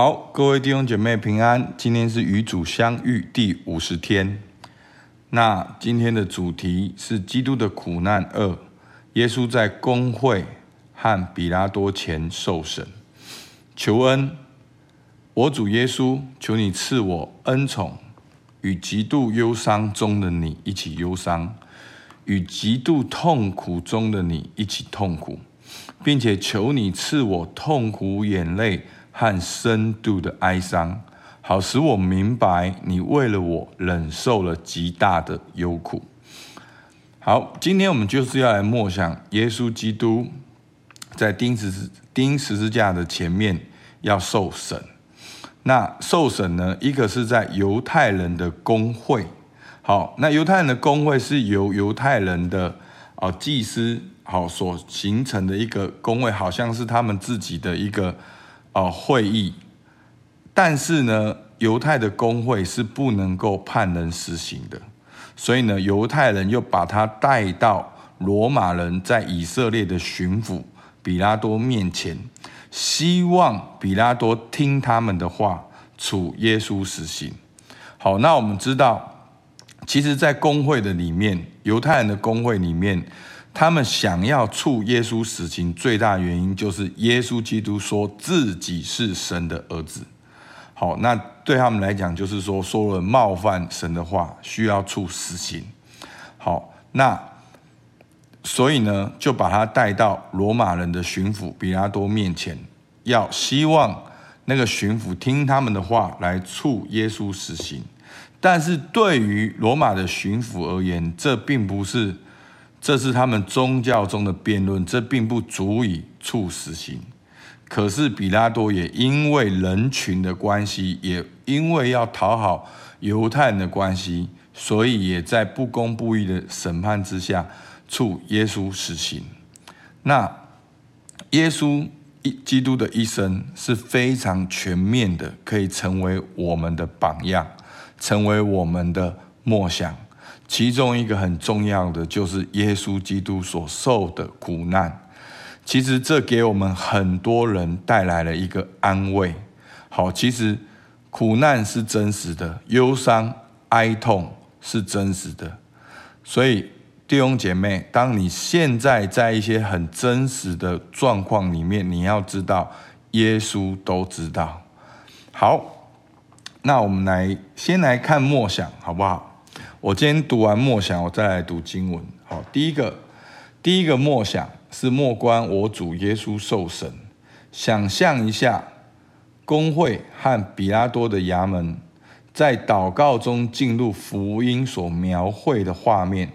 好，各位弟兄姐妹平安。今天是与主相遇第五十天。那今天的主题是基督的苦难二。耶稣在公会和比拉多前受审，求恩。我主耶稣，求你赐我恩宠，与极度忧伤中的你一起忧伤，与极度痛苦中的你一起痛苦，并且求你赐我痛苦眼泪和深度的哀伤，好使我明白你为了我忍受了极大的忧苦。好，今天我们就是要来默想耶稣基督在钉十字钉十字架的前面要受审。那受审呢？一个是在犹太人的公会，好，那犹太人的公会是由犹太人的哦祭司好所形成的一个公会，好像是他们自己的一个哦会议。但是呢，犹太的公会是不能够判人死刑的，所以呢，犹太人又把他带到罗马人在以色列的巡抚比拉多面前。希望比拉多听他们的话，处耶稣死刑。好，那我们知道，其实，在公会的里面，犹太人的公会里面，他们想要处耶稣死刑，最大原因就是耶稣基督说自己是神的儿子。好，那对他们来讲，就是说说了冒犯神的话，需要处死刑。好，那。所以呢，就把他带到罗马人的巡抚比拉多面前，要希望那个巡抚听他们的话来处耶稣死刑。但是对于罗马的巡抚而言，这并不是，这是他们宗教中的辩论，这并不足以处死刑。可是比拉多也因为人群的关系，也因为要讨好犹太人的关系，所以也在不公不义的审判之下。处耶稣死刑。那耶稣一基督的一生是非常全面的，可以成为我们的榜样，成为我们的梦想。其中一个很重要的就是耶稣基督所受的苦难。其实这给我们很多人带来了一个安慰。好，其实苦难是真实的，忧伤、哀痛是真实的，所以。弟兄姐妹，当你现在在一些很真实的状况里面，你要知道，耶稣都知道。好，那我们来先来看默想，好不好？我今天读完默想，我再来读经文。好，第一个，第一个默想是默观我主耶稣受审，想象一下公会和比拉多的衙门在祷告中进入福音所描绘的画面。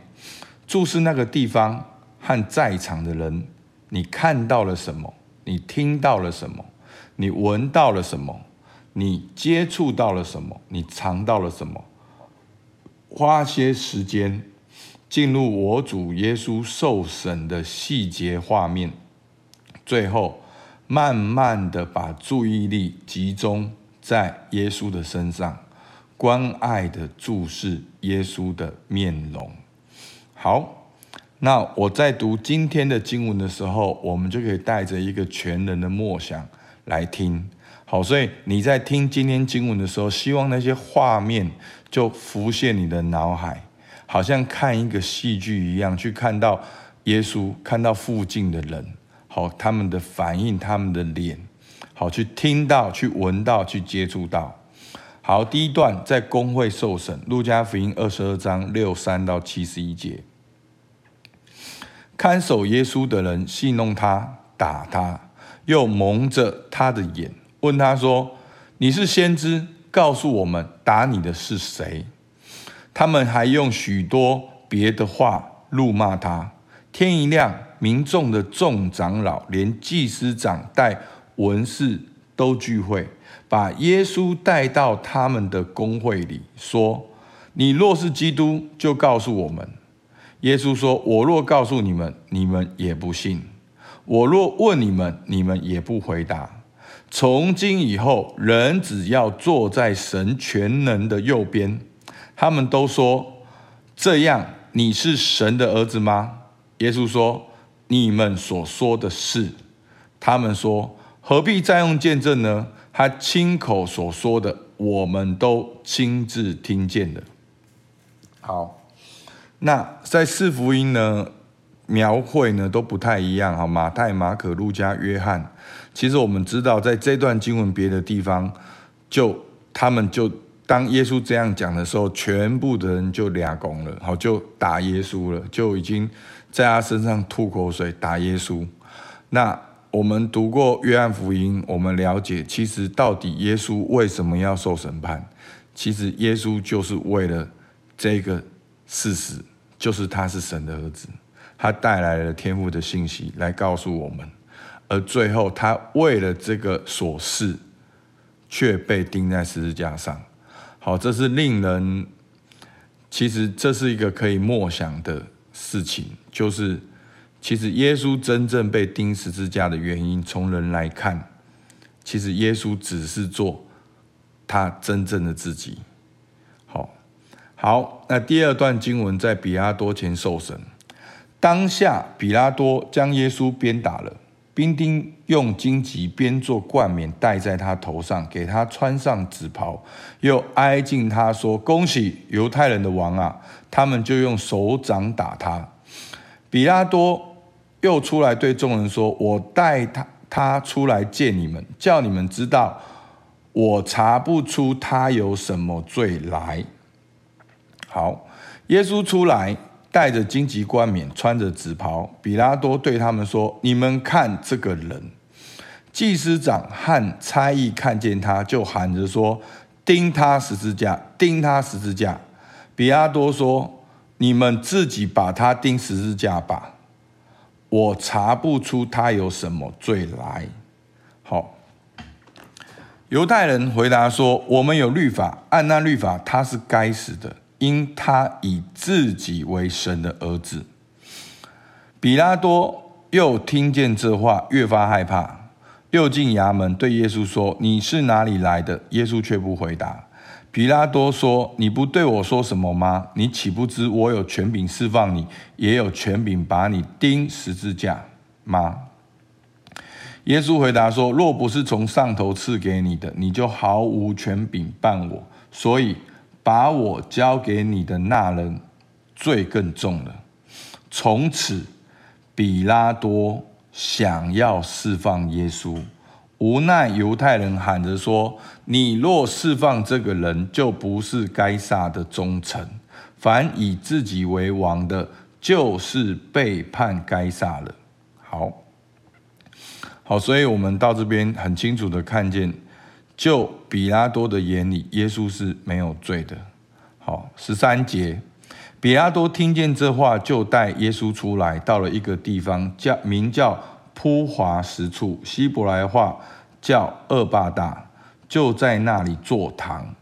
注视那个地方和在场的人，你看到了什么？你听到了什么？你闻到了什么？你接触到了什么？你尝到了什么？花些时间进入我主耶稣受审的细节画面，最后慢慢的把注意力集中在耶稣的身上，关爱的注视耶稣的面容。好，那我在读今天的经文的时候，我们就可以带着一个全人的默想来听。好，所以你在听今天经文的时候，希望那些画面就浮现你的脑海，好像看一个戏剧一样，去看到耶稣，看到附近的人，好，他们的反应，他们的脸，好，去听到，去闻到，去接触到。好，第一段在公会受审，路加福音二十二章六三到七十一节。看守耶稣的人戏弄他，打他，又蒙着他的眼，问他说：“你是先知，告诉我们，打你的是谁？”他们还用许多别的话辱骂他。天一亮，民众的众长老，连祭司长带文士都聚会，把耶稣带到他们的公会里，说：“你若是基督，就告诉我们。”耶稣说：“我若告诉你们，你们也不信；我若问你们，你们也不回答。从今以后，人只要坐在神全能的右边。”他们都说：“这样，你是神的儿子吗？”耶稣说：“你们所说的是。”他们说：“何必再用见证呢？他亲口所说的，我们都亲自听见了。好，那在四福音呢，描绘呢都不太一样。哈，马太、马可、路加、约翰，其实我们知道，在这段经文别的地方，就他们就当耶稣这样讲的时候，全部的人就俩拱了，好，就打耶稣了，就已经在他身上吐口水打耶稣。那我们读过约翰福音，我们了解，其实到底耶稣为什么要受审判？其实耶稣就是为了这个事实，就是他是神的儿子，他带来了天父的信息来告诉我们，而最后他为了这个琐事，却被钉在十字架上。好，这是令人，其实这是一个可以默想的事情，就是。其实耶稣真正被钉十字架的原因，从人来看，其实耶稣只是做他真正的自己。好，好，那第二段经文在比拉多前受审，当下比拉多将耶稣鞭打了，兵丁用荆棘编做冠冕戴在他头上，给他穿上紫袍，又挨近他说：“恭喜犹太人的王啊！”他们就用手掌打他，比拉多。又出来对众人说：“我带他他出来见你们，叫你们知道，我查不出他有什么罪来。”好，耶稣出来，戴着荆棘冠冕，穿着紫袍。比拉多对他们说：“你们看这个人。”祭司长和差役看见他，就喊着说：“钉他十字架，钉他十字架！”比拉多说：“你们自己把他钉十字架吧。”我查不出他有什么罪来。好，犹太人回答说：“我们有律法，按那律法他是该死的，因他以自己为神的儿子。”比拉多又听见这话，越发害怕，又进衙门对耶稣说：“你是哪里来的？”耶稣却不回答。比拉多说：“你不对我说什么吗？你岂不知我有权柄释放你，也有权柄把你钉十字架吗？”耶稣回答说：“若不是从上头赐给你的，你就毫无权柄办我。所以把我交给你的那人罪更重了。”从此，比拉多想要释放耶稣。无奈犹太人喊着说：“你若释放这个人，就不是该撒的忠臣。凡以自己为王的，就是背叛该撒了。”好，好，所以我们到这边很清楚的看见，就比拉多的眼里，耶稣是没有罪的。好，十三节，比拉多听见这话，就带耶稣出来，到了一个地方，叫名叫。铺华石处，希伯来话叫厄巴大，就在那里坐堂。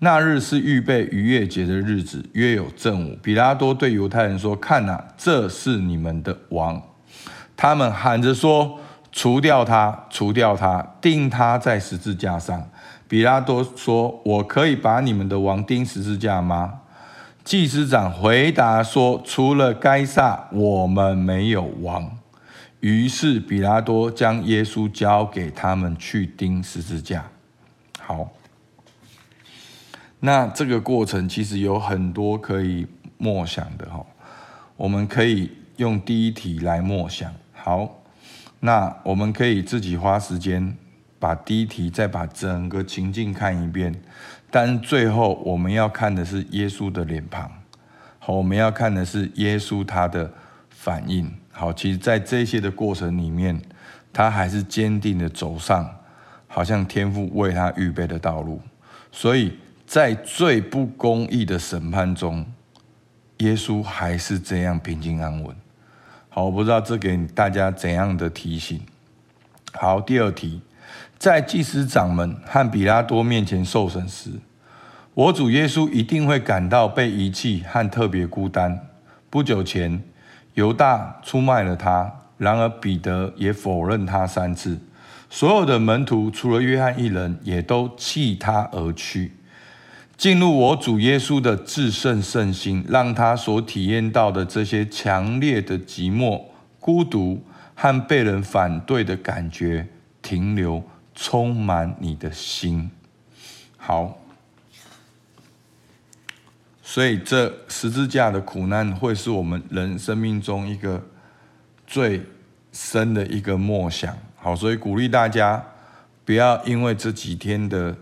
那日是预备逾越节的日子，约有正午。比拉多对犹太人说：“看哪，这是你们的王。”他们喊着说：“除掉他，除掉他，钉他在十字架上。”比拉多说：“我可以把你们的王钉十字架吗？”祭司长回答说：“除了该撒，我们没有王。”于是比拉多将耶稣交给他们去钉十字架。好，那这个过程其实有很多可以默想的哈。我们可以用第一题来默想。好，那我们可以自己花时间把第一题再把整个情境看一遍。但最后我们要看的是耶稣的脸庞。好，我们要看的是耶稣他的反应。好，其实，在这些的过程里面，他还是坚定的走上，好像天父为他预备的道路。所以在最不公义的审判中，耶稣还是这样平静安稳。好，我不知道这给大家怎样的提醒。好，第二题，在祭司长们和比拉多面前受审时，我主耶稣一定会感到被遗弃和特别孤单。不久前。犹大出卖了他，然而彼得也否认他三次。所有的门徒除了约翰一人，也都弃他而去。进入我主耶稣的至圣圣心，让他所体验到的这些强烈的寂寞、孤独和被人反对的感觉停留，充满你的心。好，所以这十字架的苦难会是我们人生命中一个最深的一个默想。好，所以鼓励大家不要因为这几天的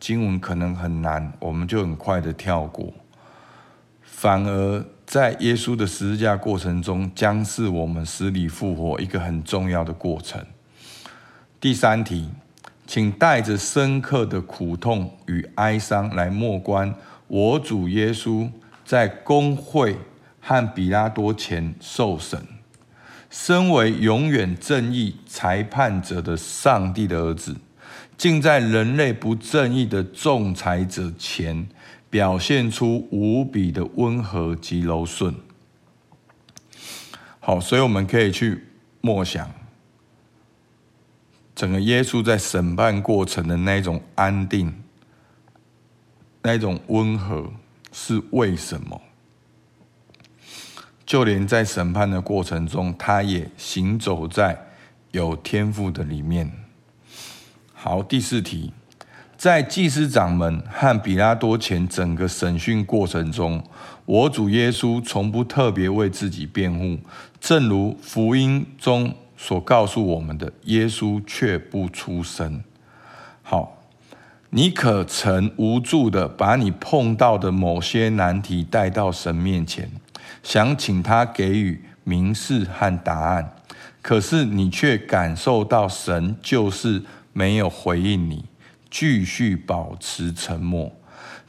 经文可能很难，我们就很快的跳过，反而在耶稣的十字架过程中，将是我们死里复活一个很重要的过程。第三题。请带着深刻的苦痛与哀伤来默观我主耶稣在公会和比拉多前受审。身为永远正义裁判者的上帝的儿子，竟在人类不正义的仲裁者前表现出无比的温和及柔顺。好，所以我们可以去默想。整个耶稣在审判过程的那种安定、那种温和，是为什么？就连在审判的过程中，他也行走在有天赋的里面。好，第四题，在祭司长们和彼拉多前整个审讯过程中，我主耶稣从不特别为自己辩护，正如福音中。所告诉我们的，耶稣却不出声。好，你可曾无助地把你碰到的某些难题带到神面前，想请他给予明示和答案，可是你却感受到神就是没有回应你，继续保持沉默。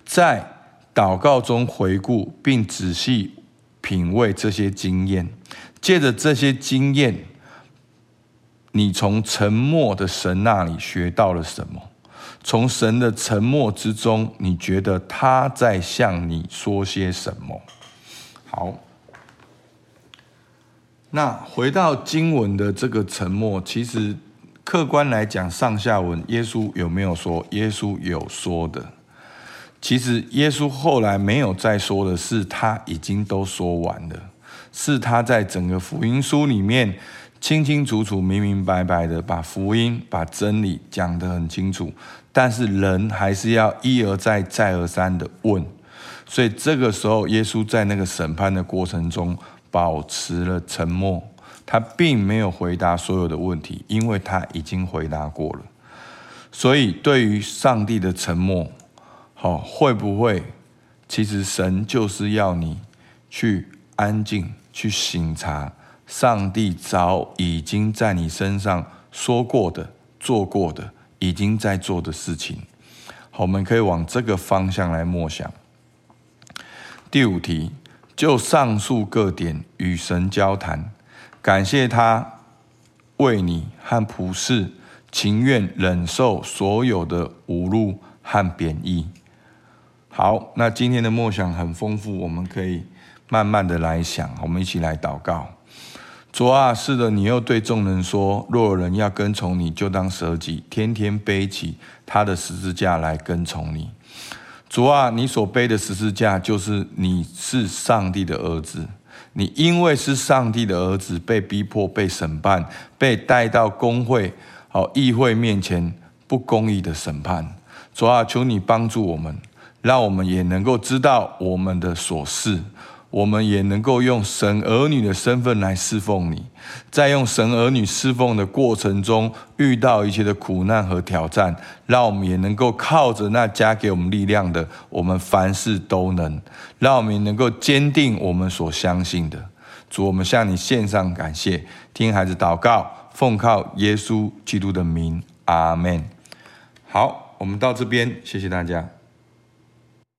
在祷告中回顾并仔细品味这些经验，借着这些经验。你从沉默的神那里学到了什么？从神的沉默之中，你觉得他在向你说些什么？好，那回到经文的这个沉默，其实客观来讲，上下文耶稣有没有说？耶稣有说的。其实耶稣后来没有再说的是，他已经都说完了，是他在整个福音书里面。清清楚楚、明明白白的把福音、把真理讲得很清楚，但是人还是要一而再、再而三的问，所以这个时候，耶稣在那个审判的过程中保持了沉默，他并没有回答所有的问题，因为他已经回答过了。所以，对于上帝的沉默，好，会不会？其实神就是要你去安静、去省察。上帝早已经在你身上说过的、做过的、已经在做的事情，好，我们可以往这个方向来默想。第五题，就上述各点与神交谈，感谢他为你和普世情愿忍受所有的侮辱和贬义。好，那今天的梦想很丰富，我们可以慢慢的来想，我们一起来祷告。主啊，是的，你又对众人说：若有人要跟从你，就当舍己，天天背起他的十字架来跟从你。主啊，你所背的十字架，就是你是上帝的儿子。你因为是上帝的儿子，被逼迫、被审判、被带到公会、好议会面前，不公义的审判。主啊，求你帮助我们，让我们也能够知道我们的琐事。我们也能够用神儿女的身份来侍奉你，在用神儿女侍奉的过程中，遇到一切的苦难和挑战，让我们也能够靠着那加给我们力量的，我们凡事都能。让我们也能够坚定我们所相信的。主，我们向你献上感谢，听孩子祷告，奉靠耶稣基督的名，阿门。好，我们到这边，谢谢大家。